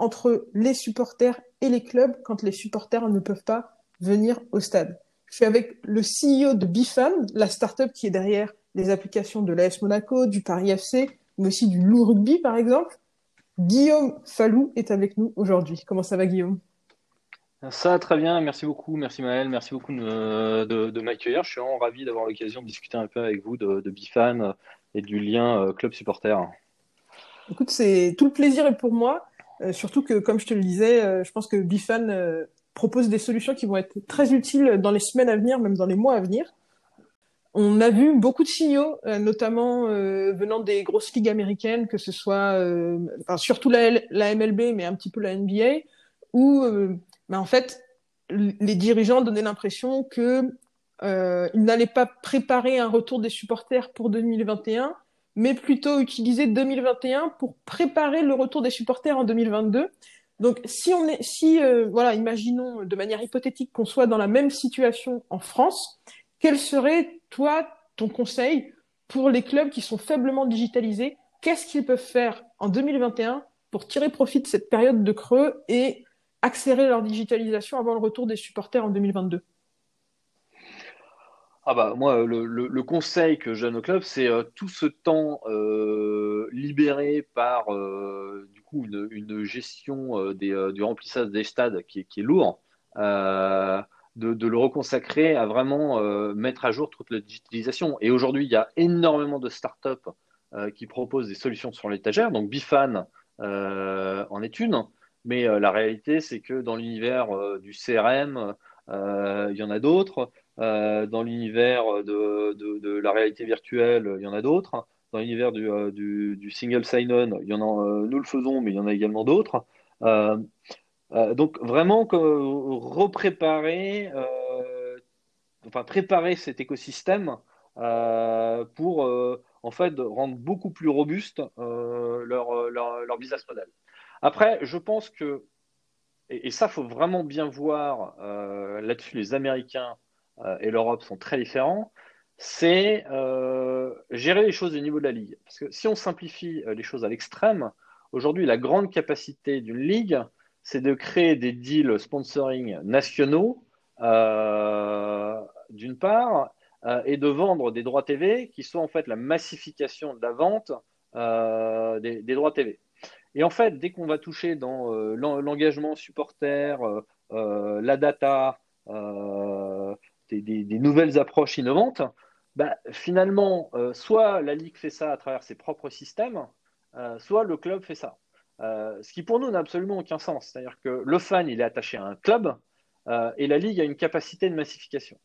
entre les supporters et les clubs quand les supporters ne peuvent pas venir au stade. Je suis avec le CEO de Bifan, la startup qui est derrière les applications de l'AS Monaco, du Paris FC, mais aussi du Loup Rugby par exemple. Guillaume Fallou est avec nous aujourd'hui. Comment ça va Guillaume? Ça, très bien, merci beaucoup, merci Maël, merci beaucoup de, m'accueillir. Je suis vraiment ravi d'avoir l'occasion de discuter un peu avec vous de, Bifan et du lien euh, club supporter. Écoute, c'est tout le plaisir est pour moi. Euh, surtout que, comme je te le disais, euh, je pense que Bifan euh, propose des solutions qui vont être très utiles dans les semaines à venir, même dans les mois à venir. On a vu beaucoup de signaux, notamment venant des grosses ligues américaines, que ce soit, enfin, surtout la, MLB, mais un petit peu la NBA, où, bah, en fait, les dirigeants donnaient l'impression que ils n'allaient pas préparer un retour des supporters pour 2021, mais plutôt utiliser 2021 pour préparer le retour des supporters en 2022. Donc, si on est, si, euh, voilà, imaginons de manière hypothétique qu'on soit dans la même situation en France, quel serait, toi, ton conseil pour les clubs qui sont faiblement digitalisés? Qu'est-ce qu'ils peuvent faire en 2021 pour tirer profit de cette période de creux et accélérer leur digitalisation avant le retour des supporters en 2022 ah bah moi le, conseil que je donne au club c'est euh, tout ce temps euh, libéré par euh, du coup une, gestion du remplissage des stades qui, est lourd de, le reconsacrer à vraiment mettre à jour toute la digitalisation et aujourd'hui il y a énormément de startups qui proposent des solutions sur l'étagère. Donc Bifan en est une. Mais la réalité c'est que dans l'univers du CRM il y en a d'autres euh, dans l'univers de, la réalité virtuelle, il y en a d'autres. Dans l'univers du, euh, single sign-on, il y en a, euh, nous le faisons, mais il y en a également d'autres. donc vraiment repréparer, enfin préparer cet écosystème pour en fait rendre beaucoup plus robuste leur, business model. Après, je pense que et, et ça faut vraiment bien voir là-dessus les Américains et l'Europe sont très différents, c'est euh, gérer les choses au niveau de la ligue. Parce que si on simplifie euh, les choses à l'extrême, aujourd'hui, la grande capacité d'une ligue, c'est de créer des deals sponsoring nationaux, d'une part, et de vendre des droits TV qui sont en fait la massification de la vente des, droits TV. Et en fait, dès qu'on va toucher dans l'engagement supporter, la data, des, nouvelles approches innovantes, bah, finalement, euh, soit la Ligue fait ça à travers ses propres systèmes, euh, soit le club fait ça. Euh, ce qui pour nous n'a absolument aucun sens. C'est-à-dire que le fan, il est attaché à un club et la Ligue a une capacité de massification.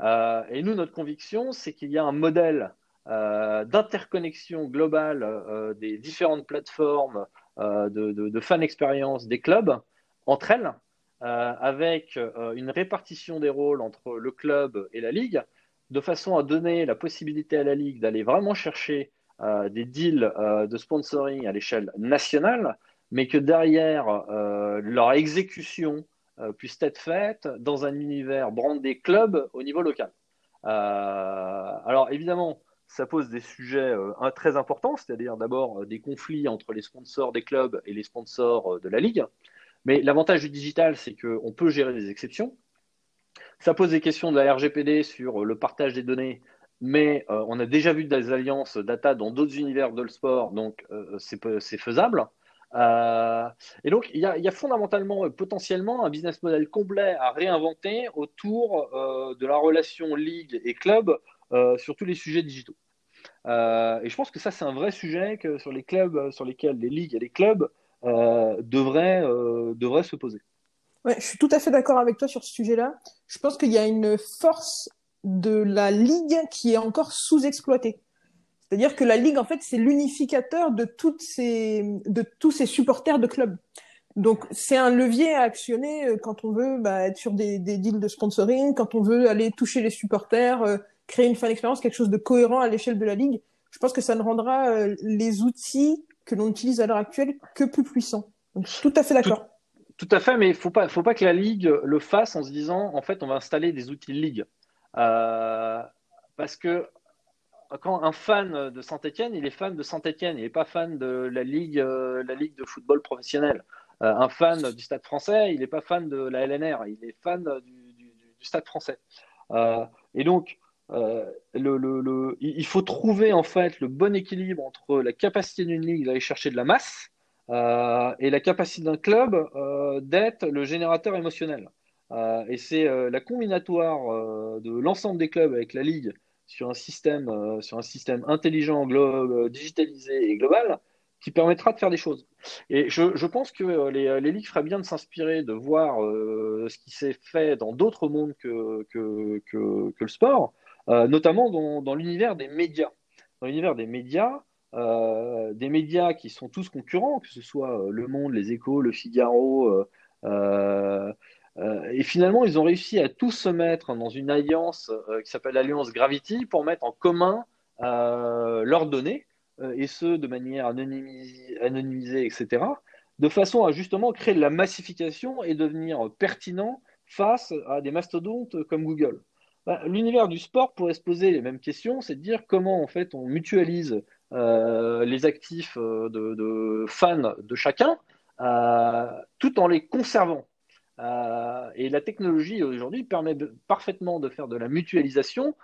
et nous, notre conviction, c'est qu'il y a un modèle d'interconnexion globale des différentes plateformes de, fan expérience des clubs entre elles avec euh, une répartition des rôles entre le club et la ligue, de façon à donner la possibilité à la ligue d'aller vraiment chercher euh, des deals de sponsoring à l'échelle nationale, mais que derrière leur exécution puisse être faite dans un univers brandé club au niveau local. alors évidemment, ça pose des sujets très importants, c'est-à-dire d'abord des conflits entre les sponsors des clubs et les sponsors de la ligue. Mais l'avantage du digital, c'est qu'on peut gérer des exceptions. Ça pose des questions de la RGPD sur le partage des données, mais euh, on a déjà vu des alliances data dans d'autres univers de le sport, donc euh, c'est faisable. Euh, et donc, il y, a, fondamentalement, potentiellement, un business model complet à réinventer autour de la relation ligue et club sur tous les sujets digitaux. et je pense que ça, c'est un vrai sujet sur les clubs sur lesquels les ligues et les clubs euh, devrait, euh, devrait se poser. Je suis tout à fait d'accord avec toi sur ce sujet-là. Je pense qu'il y a une force de la ligue qui est encore sous-exploitée. C'est-à-dire que la ligue, en fait, c'est l'unificateur de de tous ces supporters de clubs. Donc c'est un levier à actionner euh, quand on veut bah, être sur des, deals de sponsoring, quand on veut aller toucher les supporters, euh, créer une fan expérience, quelque chose de cohérent à l'échelle de la ligue. Je pense que ça ne rendra euh, les outils que l'on utilise à l'heure actuelle que plus puissants. Donc, tout à fait d'accord. Tout, à fait, mais il faut pas, faut pas que la ligue le fasse en se disant en fait on va installer des outils ligue, parce que quand un fan de Saint-Etienne, il est fan de Saint-Etienne, il n'est pas fan de la ligue, la ligue de football professionnel. Euh, un fan du Stade français, il n'est pas fan de la LNR, il est fan du, Stade français. Euh, et donc, euh, il faut trouver en fait le bon équilibre entre la capacité d'une ligue d'aller chercher de la masse et la capacité d'un club d'être le générateur émotionnel. et c'est la combinatoire de l'ensemble des clubs avec la ligue sur un système, sur un système intelligent, digitalisé et global qui permettra de faire des choses. Et je, pense que euh, les, ligues feraient bien de s'inspirer, de voir euh, ce qui s'est fait dans d'autres mondes que, que, que, le sport, euh, notamment dans, l'univers des médias. Dans l'univers des médias, des médias qui sont tous concurrents, que ce soit Le Monde, Les Échos, Le Figaro. et finalement, ils ont réussi à tous se mettre dans une alliance qui s'appelle l'Alliance Gravity pour mettre en commun leurs données euh, et ce, de manière anonymisée, etc., de façon à justement créer de la massification et devenir pertinent face à des mastodontes comme Google. Bah, l'univers du sport pourrait se poser les mêmes questions, c'est de dire comment en fait on mutualise euh, les actifs euh, de, fans de chacun, tout en les conservant. et la technologie aujourd'hui permet parfaitement de faire de la mutualisation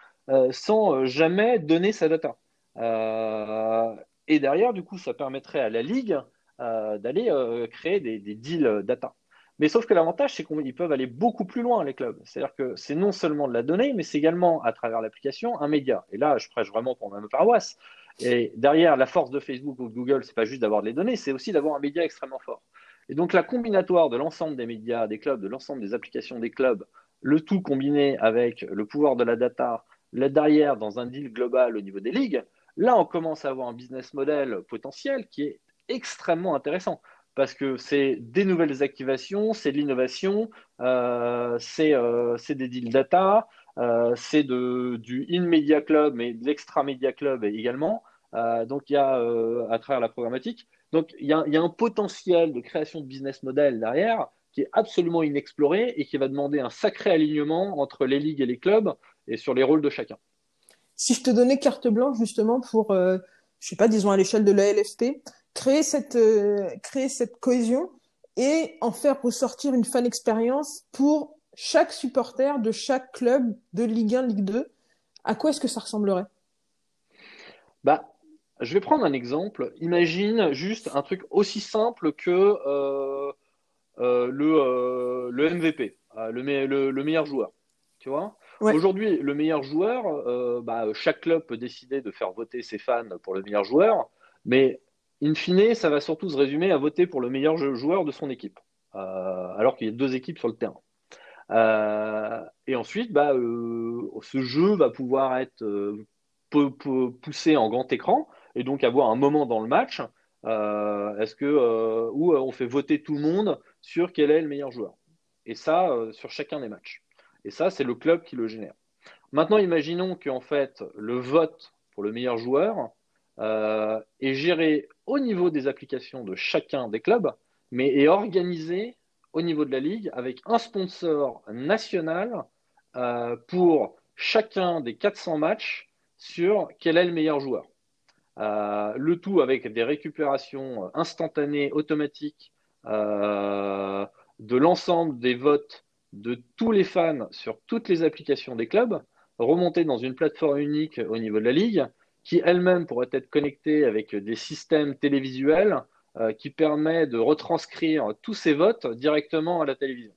sans jamais donner sa data. Euh, et derrière, du coup, ça permettrait à la Ligue euh, d'aller euh, créer des, deals data. Mais sauf que l'avantage, c'est qu'ils peuvent aller beaucoup plus loin, les clubs. C'est-à-dire que c'est non seulement de la donnée, mais c'est également, à travers l'application, un média. Et là, je prêche vraiment pour ma paroisse. Et derrière, la force de Facebook ou de Google, c'est pas juste d'avoir des données, c'est aussi d'avoir un média extrêmement fort. Et donc, la combinatoire de l'ensemble des médias, des clubs, de l'ensemble des applications des clubs, le tout combiné avec le pouvoir de la data, là derrière, dans un deal global au niveau des ligues, Là, on commence à avoir un business model potentiel qui est extrêmement intéressant parce que c'est des nouvelles activations, c'est de l'innovation, euh, euh, c'est des deals data, euh, c'est du in-media club, mais de l'extra-media club également. donc, il y a à travers la programmatique. Donc, il y, a, il y, a, un potentiel de création de business model derrière qui est absolument inexploré et qui va demander un sacré alignement entre les ligues et les clubs et sur les rôles de chacun si je te donnais carte blanche justement pour, euh, je sais pas, disons à l'échelle de la LFP, créer cette, euh, créer cette cohésion et en faire ressortir une fan expérience pour chaque supporter de chaque club de Ligue 1, Ligue 2, à quoi est-ce que ça ressemblerait? Bah, Je vais prendre un exemple. Imagine juste un truc aussi simple que euh, le, le MVP, le, le, meilleur joueur. Tu vois? Aujourd'hui, le meilleur joueur, euh, bah, chaque club peut décider de faire voter ses fans pour le meilleur joueur, mais in fine, ça va surtout se résumer à voter pour le meilleur joueur de son équipe, euh, alors qu'il y a deux équipes sur le terrain. Euh, et ensuite, bah, ce jeu va pouvoir être poussé en grand écran et donc avoir un moment dans le match où on fait voter tout le monde sur quel est le meilleur joueur? Et ça sur chacun des matchs et ça, c'est le club qui le génère. Maintenant, imaginons qu'en fait, le vote pour le meilleur joueur euh, est géré au niveau des applications de chacun des clubs, mais est organisé au niveau de la ligue avec un sponsor national euh, pour chacun des 400 matchs sur quel est le meilleur joueur. Euh, le tout avec des récupérations instantanées, automatiques de l'ensemble des votes de tous les fans sur toutes les applications des clubs, remonter dans une plateforme unique au niveau de la ligue, qui elle-même pourrait être connectée avec des systèmes télévisuels euh, qui permet de retranscrire tous ces votes directement à la télévision.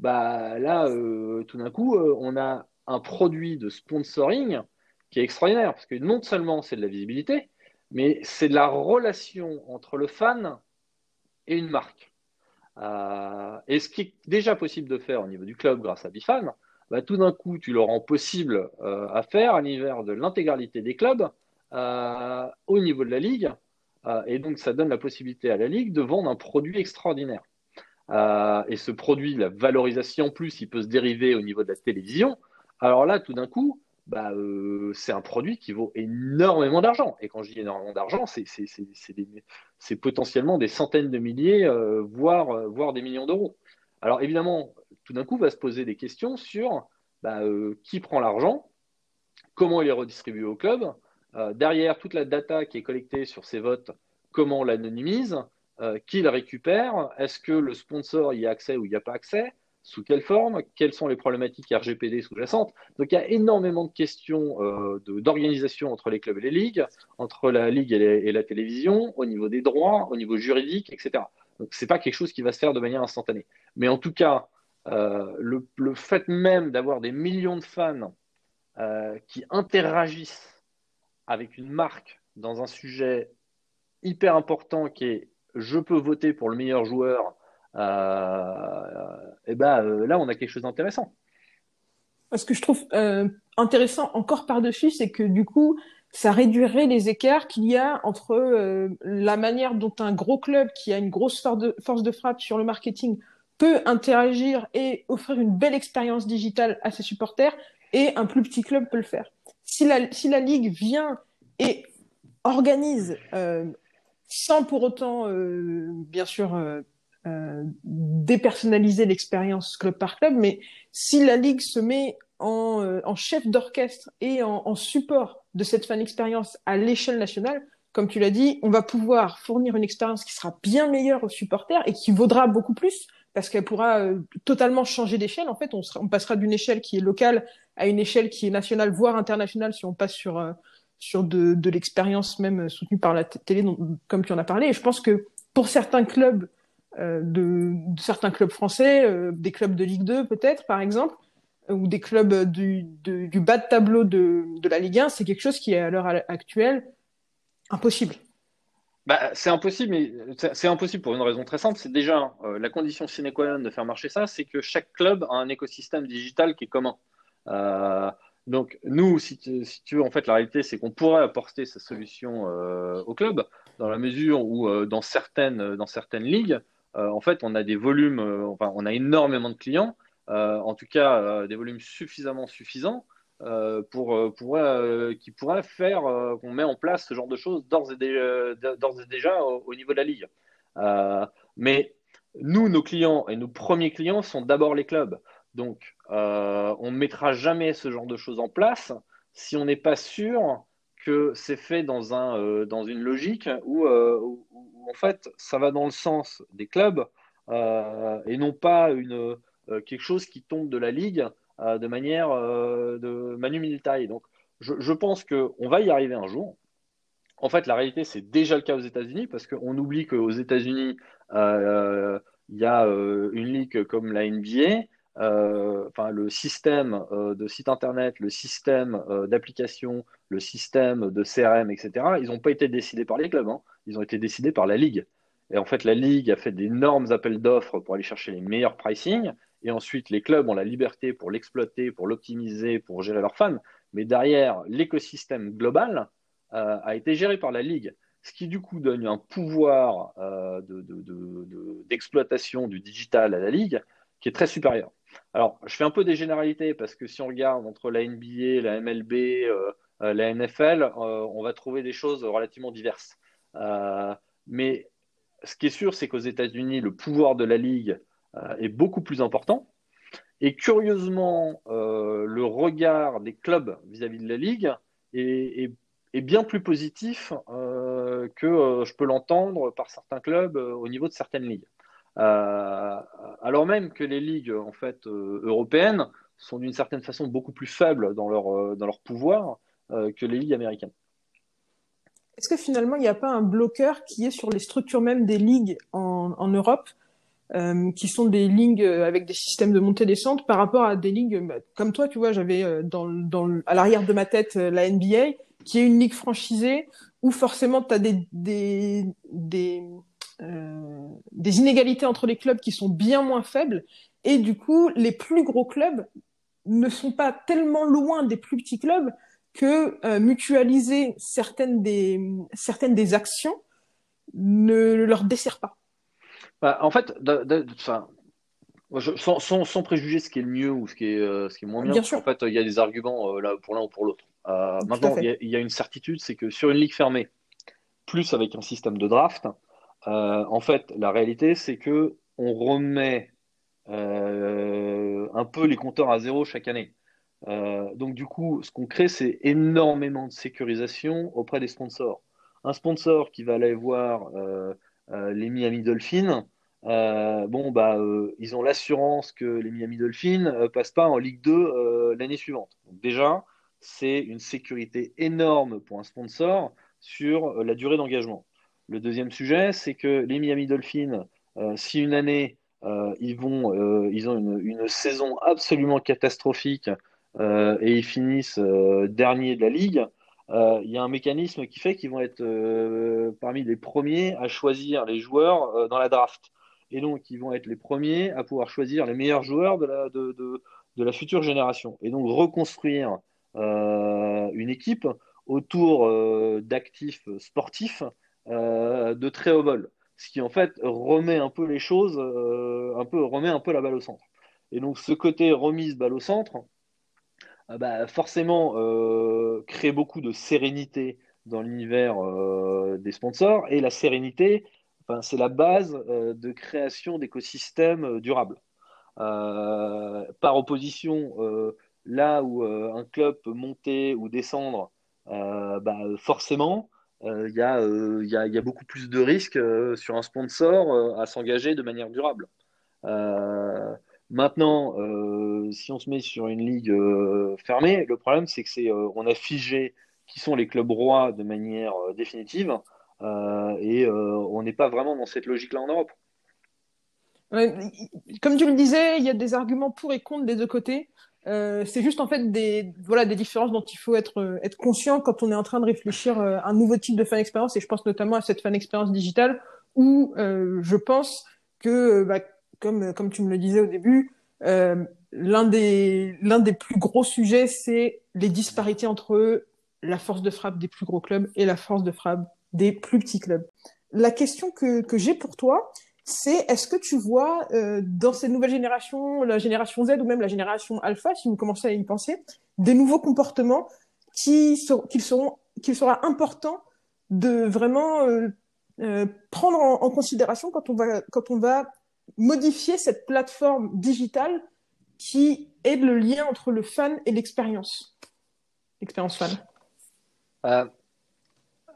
Bah là, euh, tout d'un coup, euh, on a un produit de sponsoring qui est extraordinaire parce que non seulement c'est de la visibilité, mais c'est de la relation entre le fan et une marque. Et ce qui est déjà possible de faire au niveau du club grâce à Bifan, bah, tout d'un coup, tu le rends possible euh, à faire à l'univers de l'intégralité des clubs euh, au niveau de la ligue. et donc, ça donne la possibilité à la ligue de vendre un produit extraordinaire. et ce produit, la valorisation en plus, il peut se dériver au niveau de la télévision, alors là, tout d'un coup, bah, euh, c'est un produit qui vaut énormément d'argent. Et quand je dis énormément d'argent, c'est potentiellement des centaines de milliers, euh, voire, euh, voire des millions d'euros. Alors évidemment, tout d'un coup, va se poser des questions sur bah, qui prend l'argent, comment il est redistribué au club, derrière toute la data qui est collectée sur ces votes, comment on l'anonymise, qui la récupère, est-ce que le sponsor y a accès ou il n'y a pas accès sous quelle forme, quelles sont les problématiques RGPD sous-jacentes. Donc il y a énormément de questions euh, d'organisation entre les clubs et les ligues, entre la ligue et, la télévision, au niveau des droits, au niveau juridique, etc. Donc c'est pas quelque chose qui va se faire de manière instantanée. Mais en tout cas, euh, le, fait même d'avoir des millions de fans euh, qui interagissent avec une marque dans un sujet hyper important qui est je peux voter pour le meilleur joueur euh, et ben là, on a quelque chose d'intéressant. Ce que je trouve intéressant encore par-dessus, c'est que du coup, ça réduirait les écarts qu'il y a entre la manière dont un gros club qui a une grosse force de frappe sur le marketing peut interagir et offrir une belle expérience digitale à ses supporters et un plus petit club peut le faire. Si la, si la ligue vient et organise sans pour autant, bien sûr, euh, dépersonnaliser l'expérience club par club, mais si la ligue se met en, euh, en chef d'orchestre et en, en, support de cette fan expérience à l'échelle nationale, comme tu l'as dit, on va pouvoir fournir une expérience qui sera bien meilleure aux supporters et qui vaudra beaucoup plus parce qu'elle pourra euh, totalement changer d'échelle. En fait, on, sera, on passera d'une échelle qui est locale à une échelle qui est nationale, voire internationale, si on passe sur sur de, de l'expérience même soutenue par la télé, comme tu en as parlé. Et je pense que pour certains clubs euh, de, certains clubs français, euh, des clubs de Ligue 2 peut-être par exemple, ou des clubs du, du bas de tableau de, de la Ligue 1, c'est quelque chose qui est à l'heure actuelle impossible. Bah, c'est impossible, mais c'est impossible pour une raison très simple. C'est déjà euh, la condition sine qua non de faire marcher ça, c'est que chaque club a un écosystème digital qui est commun. donc nous, si tu, veux, en fait, la réalité, c'est qu'on pourrait apporter sa solution au club dans la mesure où dans certaines dans certaines ligues, euh, en fait, on a des volumes, euh, enfin, on a énormément de clients, euh, en tout cas des volumes suffisamment suffisants pour, pour qui pourraient faire qu'on met en place ce genre de choses d'ores et déjà, au, niveau de la ligue. mais nous, nos clients et nos premiers clients sont d'abord les clubs. Donc, on ne mettra jamais ce genre de choses en place si on n'est pas sûr que c'est fait dans, un, dans une logique où, en fait, ça va dans le sens des clubs euh, et non pas euh, quelque chose qui tombe de la ligue euh, de manière de manu militari. Donc, je, pense qu'on va y arriver un jour. En fait, la réalité, c'est déjà le cas aux États-Unis parce qu'on oublie qu'aux États-Unis, il y a une ligue comme la NBA. le système de site internet, le système d'application, le système de CRM, etc., ils n'ont pas été décidés par les clubs. Hein ils ont été décidés par la Ligue. Et en fait, la Ligue a fait d'énormes appels d'offres pour aller chercher les meilleurs pricing. Et ensuite, les clubs ont la liberté pour l'exploiter, pour l'optimiser, pour gérer leurs fans. Mais derrière, l'écosystème global euh, a été géré par la Ligue. Ce qui, du coup, donne un pouvoir euh, d'exploitation du digital à la Ligue qui est très supérieur. Alors, je fais un peu des généralités parce que si on regarde entre la NBA, la MLB, euh, la NFL, on va trouver des choses relativement diverses. Mais ce qui est sûr, c'est qu'aux États-Unis, le pouvoir de la Ligue est beaucoup plus important. Et curieusement, euh, le regard des clubs vis-à-vis de la Ligue est, bien plus positif que je peux l'entendre par certains clubs au niveau de certaines ligues. alors même que les ligues en fait européennes sont d'une certaine façon beaucoup plus faibles dans leur, dans leur pouvoir que les ligues américaines. Est-ce que finalement, il n'y a pas un bloqueur qui est sur les structures même des ligues en Europe, euh, qui sont des ligues euh, avec des systèmes de montée-descente par rapport à des ligues bah, comme toi, tu vois, j'avais euh, dans, dans, à l'arrière de ma tête la NBA, qui est une ligue franchisée où forcément tu as des, des, des, euh, des inégalités entre les clubs qui sont bien moins faibles. Et du coup, les plus gros clubs ne sont pas tellement loin des plus petits clubs que euh, mutualiser certaines des, certaines des actions ne leur dessert pas. Bah, en fait, sans, sans, préjuger ce qui est le mieux ou ce qui est, euh, ce qui est moins bien, en fait, il y a des arguments euh, là, pour l'un ou pour l'autre. Euh, maintenant, il y, a une certitude, c'est que sur une ligue fermée, plus avec un système de draft, en fait, la réalité, c'est que on remet un peu les compteurs à zéro chaque année. donc, du coup, ce qu'on crée, c'est énormément de sécurisation auprès des sponsors. Un sponsor qui va aller voir les Miami Dolphins, euh, bon, bah, euh, ils ont l'assurance que les Miami Dolphins ne euh, passent pas en Ligue 2 l'année suivante. déjà, c'est une sécurité énorme pour un sponsor sur la durée d'engagement. Le deuxième sujet, c'est que les Miami Dolphins, si une année ils ont une, une, saison absolument catastrophique et ils finissent dernier de la ligue, il y a un mécanisme qui fait qu'ils vont être parmi les premiers à choisir les joueurs dans la draft et donc ils vont être les premiers à pouvoir choisir les meilleurs joueurs de la, future génération. Et donc reconstruire euh, une équipe autour euh, d'actifs sportifs euh, de très haut vol. Ce qui en fait remet un peu les choses, un peu, remet un peu la balle au centre. Et donc ce côté remise balle au centre, bah, forcément crée beaucoup de sérénité dans l'univers des sponsors. Et la sérénité, c'est la base euh, de création d'écosystèmes euh, durables. Euh, par opposition, là où un club peut monter ou descendre, bah, forcément, il y, a beaucoup plus de risques sur un sponsor à s'engager de manière durable. Maintenant, si on se met sur une ligue fermée, le problème c'est que c'est on a figé qui sont les clubs rois de manière définitive. Euh, et euh, on n'est pas vraiment dans cette logique-là en Europe. comme tu le disais, il y a des arguments pour et contre des deux côtés. Euh, c'est juste en fait des voilà des différences dont il faut être être conscient quand on est en train de réfléchir à un nouveau type de fan expérience et je pense notamment à cette fan expérience digitale où je pense que bah, comme comme tu me le disais au début l'un des l'un des plus gros sujets c'est les disparités entre la force de frappe des plus gros clubs et la force de frappe des plus petits clubs. La question que, que j'ai pour toi, c'est est-ce que tu vois euh, dans cette nouvelle génération, la génération Z ou même la génération Alpha, si vous commencez à y penser, des nouveaux comportements qui qu'il qu'il sera important de vraiment euh, euh, prendre en, en, considération quand on va quand on va modifier cette plateforme digitale qui est le lien entre le fan et l'expérience, l'expérience fan. Euh,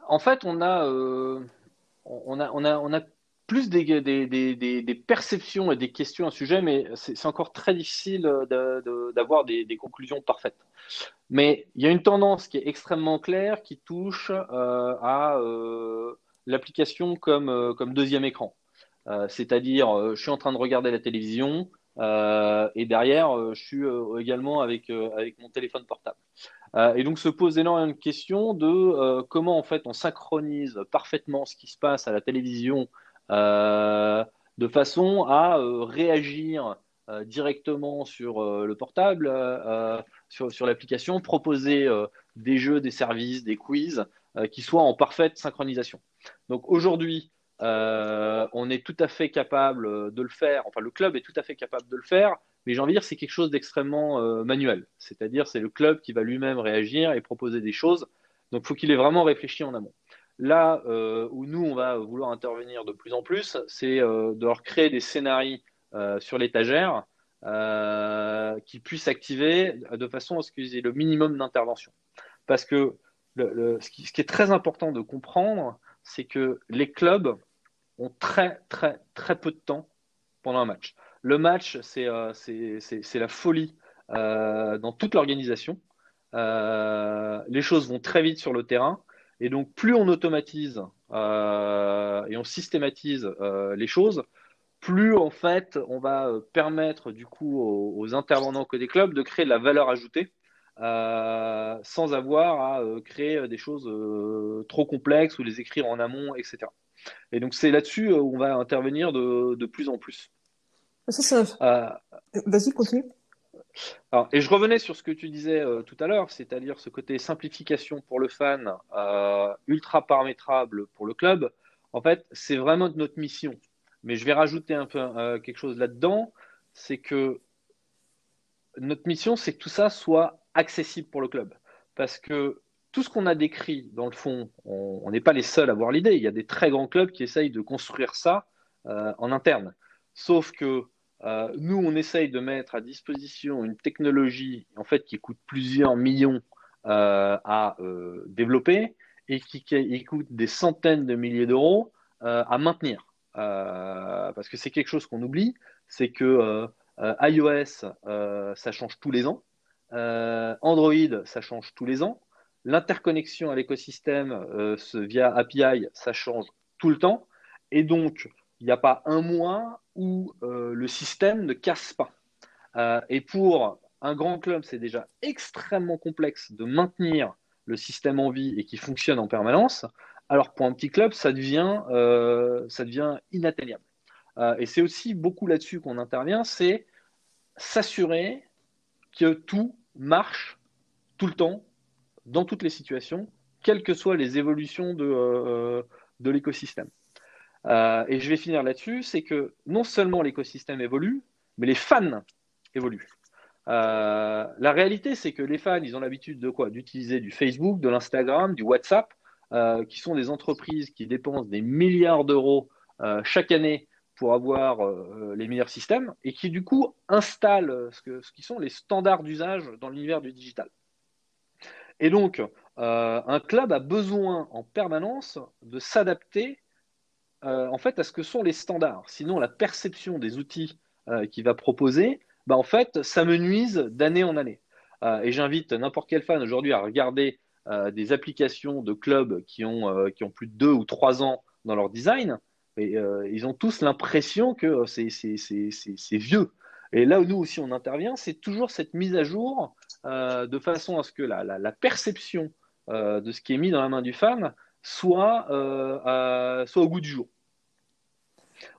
en fait, on a, euh, on a, on a, on a plus des, des, des, perceptions et des questions à ce sujet, mais c'est encore très difficile d'avoir des, conclusions parfaites. Mais il y a une tendance qui est extrêmement claire qui touche euh, à l'application comme, comme deuxième écran. C'est-à-dire, je suis en train de regarder la télévision et derrière, je suis également avec, avec mon téléphone portable. Euh, et donc se pose énormément de questions de euh, comment en fait on synchronise parfaitement ce qui se passe à la télévision euh, de façon à réagir directement sur le portable, sur, sur l'application, proposer des jeux, des services, des quiz qui soient en parfaite synchronisation. Donc aujourd'hui, on est tout à fait capable de le faire, enfin le club est tout à fait capable de le faire mais j'ai envie de dire c'est quelque chose d'extrêmement euh, manuel. C'est-à-dire c'est le club qui va lui-même réagir et proposer des choses. Donc faut qu'il ait vraiment réfléchi en amont. Là euh, où nous on va vouloir intervenir de plus en plus, c'est euh, de leur créer des scénarios sur l'étagère qui puissent activer de façon à ce qu'ils aient le minimum d'intervention. Parce que ce, qui, est très important de comprendre, c'est que les clubs ont très très très peu de temps pendant un match. Le match, c'est euh, la folie euh, dans toute l'organisation. Euh, les choses vont très vite sur le terrain. Et donc, plus on automatise et on systématise les choses, plus en fait on va permettre du coup aux, intervenants que des clubs de créer de la valeur ajoutée sans avoir à créer des choses trop complexes ou les écrire en amont, etc. Et donc c'est là-dessus où on va intervenir de, plus en plus. Euh, Vas-y, continue. et je revenais sur ce que tu disais euh, tout à l'heure, c'est-à-dire ce côté simplification pour le fan, euh, ultra paramétrable pour le club. En fait, c'est vraiment notre mission. mais je vais rajouter un peu quelque chose là-dedans, c'est que notre mission, c'est que tout ça soit accessible pour le club. Parce que tout ce qu'on a décrit, dans le fond, on n'est pas les seuls à avoir l'idée. Il y a des très grands clubs qui essayent de construire ça euh, en interne. Sauf que euh, nous, on essaye de mettre à disposition une technologie en fait qui coûte plusieurs millions euh, à développer et qui, qui, coûte des centaines de milliers d'euros à maintenir. parce que c'est quelque chose qu'on oublie, c'est que iOS, ça change tous les ans. Android, ça change tous les ans. L'interconnexion à l'écosystème euh, via API, ça change tout le temps. Et donc, il n'y a pas un mois où euh, le système ne casse pas. Euh, et pour un grand club, c'est déjà extrêmement complexe de maintenir le système en vie et qui fonctionne en permanence. Alors pour un petit club, ça devient, ça devient inatteignable. et c'est aussi beaucoup là-dessus qu'on intervient, c'est s'assurer que tout marche tout le temps dans toutes les situations, quelles que soient les évolutions de, euh, l'écosystème. Euh, et je vais finir là-dessus, c'est que non seulement l'écosystème évolue, mais les fans évoluent. Euh, la réalité, c'est que les fans, ils ont l'habitude de quoi? D'utiliser du Facebook, de l'Instagram, du WhatsApp, qui sont des entreprises qui dépensent des milliards d'euros chaque année pour avoir les meilleurs systèmes et qui du coup installent ce qui sont les standards d'usage dans l'univers du digital. Et donc, euh, un club a besoin en permanence de s'adapter euh, en fait à ce que sont les standards. Sinon, la perception des outils euh, qu'il va proposer, bah, en fait, ça me nuise d'année en année. et j'invite n'importe quel fan aujourd'hui à regarder des applications de clubs qui ont, plus de deux ou trois ans dans leur design. Et, ils ont tous l'impression que c'est vieux. Et là où nous aussi on intervient, c'est toujours cette mise à jour euh, de façon à ce que la, perception euh, de ce qui est mis dans la main du fan soit, euh, soit au goût du jour.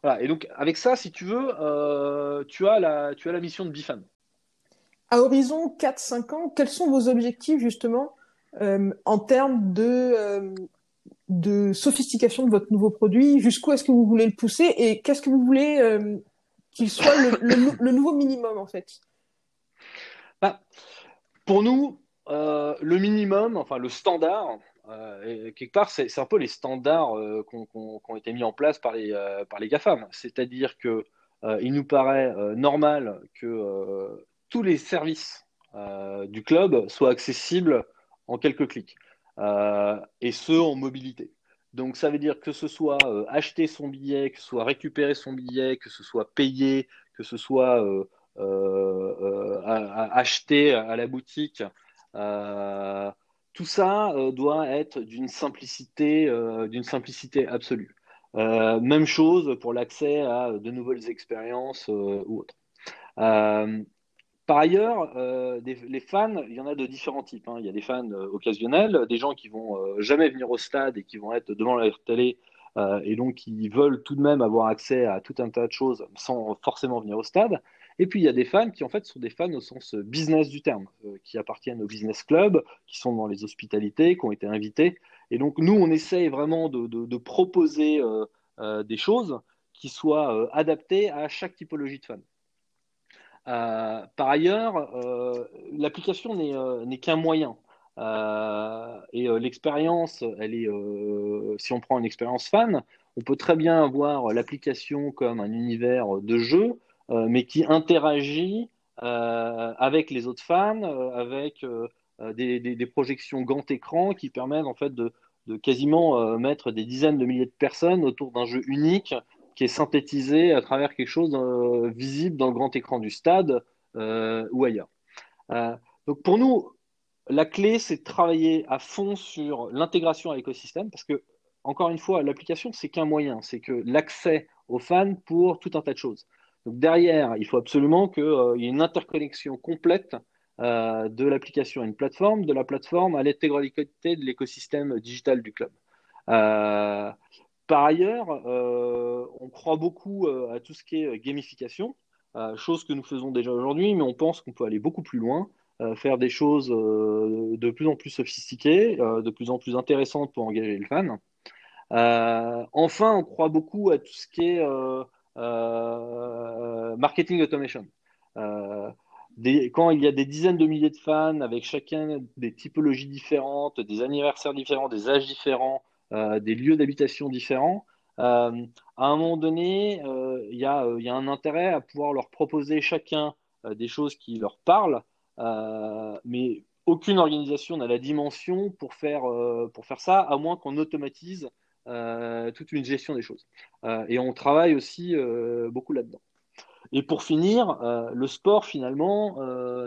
Voilà, et donc avec ça, si tu veux, tu, as la, tu as la mission de Bifan. À horizon 4-5 ans, quels sont vos objectifs justement en termes de, de sophistication de votre nouveau produit? Jusqu'où est-ce que vous voulez le pousser? Et qu'est-ce que vous voulez qu'il soit le, nouveau minimum en fait? Bah, Pour nous, euh, le minimum, enfin le standard, euh, quelque part, c'est un peu les standards euh, qui ont été mis en place par les, par les GAFAM. C'est-à-dire que il nous paraît normal que tous les services du club soient accessibles en quelques clics, et ce en mobilité. Donc ça veut dire que ce soit acheter son billet, que ce soit récupérer son billet, que ce soit payer, que ce soit acheter à la boutique. tout ça doit être d'une simplicité, d'une simplicité absolue. même chose pour l'accès à de nouvelles expériences ou autres. Par ailleurs, euh, les fans, il y en a de différents types. Hein. Il y a des fans euh, occasionnels, des gens qui vont euh, jamais venir au stade et qui vont être devant la télé et donc qui veulent tout de même avoir accès à tout un tas de choses sans forcément venir au stade. Et puis il y a des fans qui en fait sont des fans au sens business du terme, qui appartiennent au business club, qui sont dans les hospitalités, qui ont été invités. Et donc nous, on essaye vraiment de, proposer des choses qui soient adaptées à chaque typologie de fan. Euh, par ailleurs, euh, l'application n'est euh, qu'un moyen. et l'expérience, elle est, si on prend une expérience fan, on peut très bien avoir l'application comme un univers de jeu, mais qui interagit avec les autres fans, avec des, projections grand écran qui permettent en fait de, quasiment mettre des dizaines de milliers de personnes autour d'un jeu unique qui est synthétisé à travers quelque chose euh, visible dans le grand écran du stade euh, ou ailleurs. Euh, donc pour nous, la clé, c'est de travailler à fond sur l'intégration à l'écosystème parce que, encore une fois, l'application, c'est qu'un moyen, c'est que l'accès aux fans pour tout un tas de choses. Donc derrière, il faut absolument qu'il y ait une interconnexion complète de l'application à une plateforme, de la plateforme à l'intégralité de l'écosystème digital du club. Par ailleurs, euh, on croit beaucoup euh, à tout ce qui est euh, gamification, chose que nous faisons déjà aujourd'hui, mais on pense qu'on peut aller beaucoup plus loin, faire des choses de plus en plus sophistiquées, de plus en plus intéressantes pour engager le fan. enfin, on croit beaucoup à tout ce qui est marketing automation. quand il y a des dizaines de milliers de fans avec chacun des typologies différentes, des anniversaires différents, des âges différents, des lieux d'habitation différents, à un moment donné, il y, a un intérêt à pouvoir leur proposer chacun des choses qui leur parlent, mais aucune organisation n'a la dimension pour faire, pour faire ça, à moins qu'on automatise toute une gestion des choses. et on travaille aussi beaucoup là-dedans. Et pour finir, le sport finalement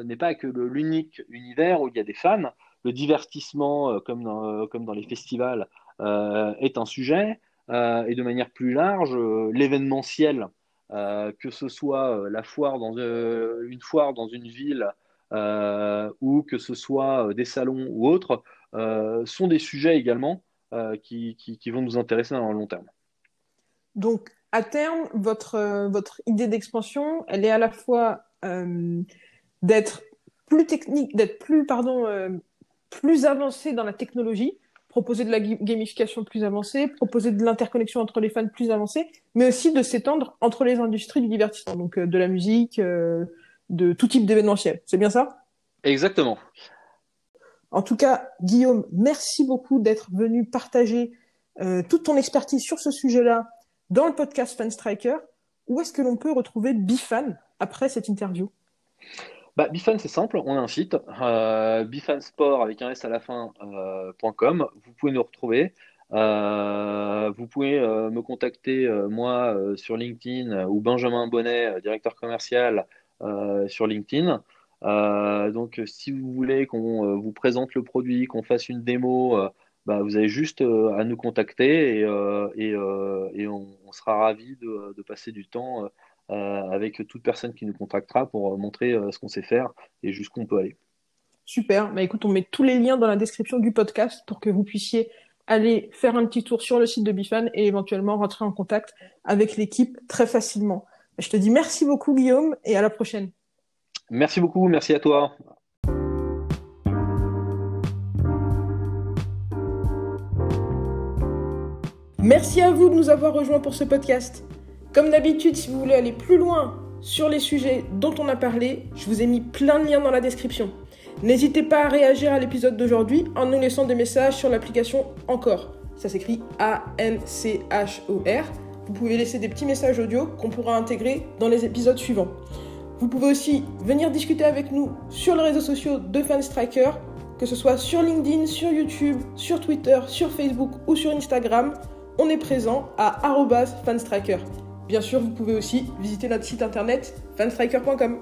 n'est pas que l'unique univers où il y a des fans. Le divertissement, comme, dans, les festivals, est un sujet. et de manière plus large, l'événementiel, que ce soit dans, une foire dans une ville ou que ce soit des salons ou autres, sont des sujets également qui, qui, vont nous intéresser le long terme. Donc, à terme, votre, euh, votre idée d'expansion, elle est à la fois euh, d'être plus technique, d'être plus, pardon, euh, plus avancée dans la technologie, proposer de la gamification plus avancée, proposer de l'interconnexion entre les fans plus avancée, mais aussi de s'étendre entre les industries du divertissement, donc de la musique, de tout type d'événementiel. C'est bien ça? Exactement. En tout cas, Guillaume, merci beaucoup d'être venu partager toute ton expertise sur ce sujet-là dans le podcast Fan Striker. Où est-ce que l'on peut retrouver Bifan après cette interview? Bah, Bifan, c'est simple, on a un site, euh, bifansport avec un S à la fin.com. Euh, vous pouvez nous retrouver. Euh, vous pouvez euh, me contacter, moi, sur LinkedIn ou Benjamin Bonnet, directeur commercial sur LinkedIn. Donc, si vous voulez qu'on vous présente le produit, qu'on fasse une démo, bah, vous avez juste euh, à nous contacter et, euh, euh, on, sera ravis de, passer du temps avec toute personne qui nous contactera pour montrer ce qu'on sait faire et jusqu'où on peut aller. Super. Bah, écoute, on met tous les liens dans la description du podcast pour que vous puissiez aller faire un petit tour sur le site de Bifan et éventuellement rentrer en contact avec l'équipe très facilement. Je te dis merci beaucoup Guillaume et à la prochaine. Merci beaucoup, merci à toi. Merci à vous de nous avoir rejoints pour ce podcast. Comme d'habitude, si vous voulez aller plus loin sur les sujets dont on a parlé, je vous ai mis plein de liens dans la description. N'hésitez pas à réagir à l'épisode d'aujourd'hui en nous laissant des messages sur l'application Encore. Ça s'écrit A-N-C-H-O-R. Vous pouvez laisser des petits messages audio qu'on pourra intégrer dans les épisodes suivants. Vous pouvez aussi venir discuter avec nous sur les réseaux sociaux de Fanstriker, que ce soit sur LinkedIn, sur YouTube, sur Twitter, sur Facebook ou sur Instagram on est présent à fanstriker. Bien sûr, vous pouvez aussi visiter notre site internet fanstriker.com.